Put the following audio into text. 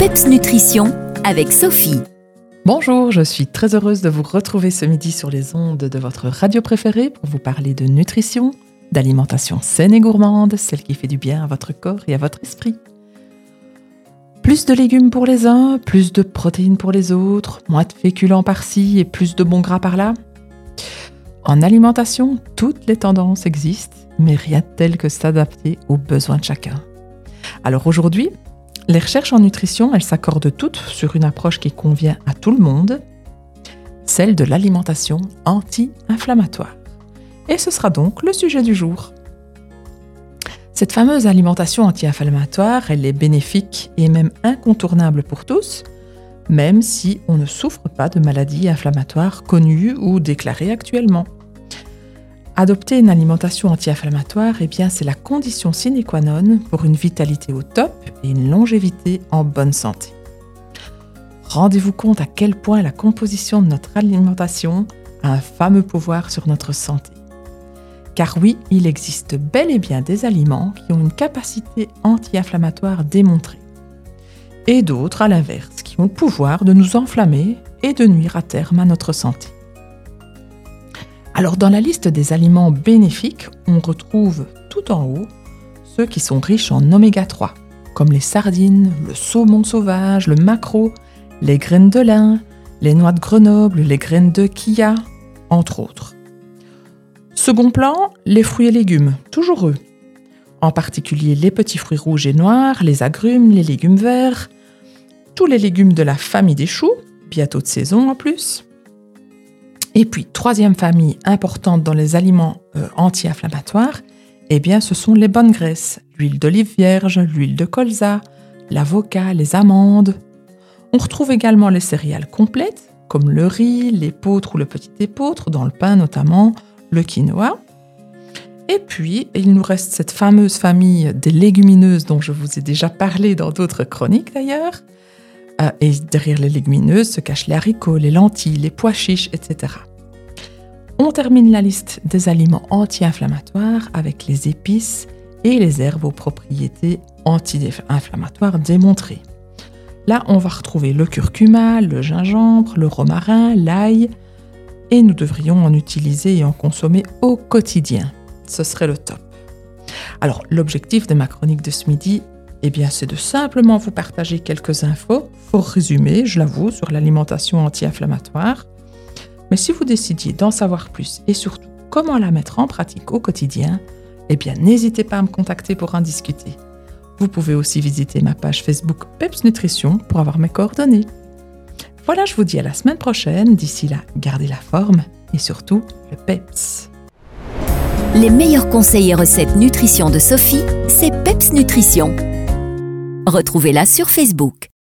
PEPS Nutrition avec Sophie. Bonjour, je suis très heureuse de vous retrouver ce midi sur les ondes de votre radio préférée pour vous parler de nutrition, d'alimentation saine et gourmande, celle qui fait du bien à votre corps et à votre esprit. Plus de légumes pour les uns, plus de protéines pour les autres, moins de féculents par-ci et plus de bons gras par-là. En alimentation, toutes les tendances existent, mais rien de tel que s'adapter aux besoins de chacun. Alors aujourd'hui, les recherches en nutrition, elles s'accordent toutes sur une approche qui convient à tout le monde, celle de l'alimentation anti-inflammatoire. Et ce sera donc le sujet du jour. Cette fameuse alimentation anti-inflammatoire, elle est bénéfique et même incontournable pour tous, même si on ne souffre pas de maladies inflammatoires connues ou déclarées actuellement. Adopter une alimentation anti-inflammatoire, eh c'est la condition sine qua non pour une vitalité au top et une longévité en bonne santé. Rendez-vous compte à quel point la composition de notre alimentation a un fameux pouvoir sur notre santé. Car oui, il existe bel et bien des aliments qui ont une capacité anti-inflammatoire démontrée. Et d'autres, à l'inverse, qui ont le pouvoir de nous enflammer et de nuire à terme à notre santé. Alors dans la liste des aliments bénéfiques, on retrouve tout en haut ceux qui sont riches en oméga 3, comme les sardines, le saumon sauvage, le maquereau, les graines de lin, les noix de Grenoble, les graines de kia, entre autres. Second plan, les fruits et légumes, toujours eux. En particulier les petits fruits rouges et noirs, les agrumes, les légumes verts, tous les légumes de la famille des choux, bientôt de saison en plus, et puis, troisième famille importante dans les aliments euh, anti-inflammatoires, eh bien, ce sont les bonnes graisses. L'huile d'olive vierge, l'huile de colza, l'avocat, les amandes. On retrouve également les céréales complètes, comme le riz, l'épeautre ou le petit épeautre, dans le pain notamment, le quinoa. Et puis, il nous reste cette fameuse famille des légumineuses dont je vous ai déjà parlé dans d'autres chroniques d'ailleurs, et derrière les légumineuses se cachent les haricots, les lentilles, les pois chiches, etc. On termine la liste des aliments anti-inflammatoires avec les épices et les herbes aux propriétés anti-inflammatoires démontrées. Là, on va retrouver le curcuma, le gingembre, le romarin, l'ail, et nous devrions en utiliser et en consommer au quotidien. Ce serait le top. Alors, l'objectif de ma chronique de ce midi eh bien, c'est de simplement vous partager quelques infos, fort résumées, je l'avoue, sur l'alimentation anti-inflammatoire. Mais si vous décidiez d'en savoir plus et surtout comment la mettre en pratique au quotidien, eh bien, n'hésitez pas à me contacter pour en discuter. Vous pouvez aussi visiter ma page Facebook Peps Nutrition pour avoir mes coordonnées. Voilà, je vous dis à la semaine prochaine. D'ici là, gardez la forme et surtout le PEPS. Les meilleurs conseils et recettes nutrition de Sophie, c'est PEPS Nutrition. Retrouvez-la sur Facebook.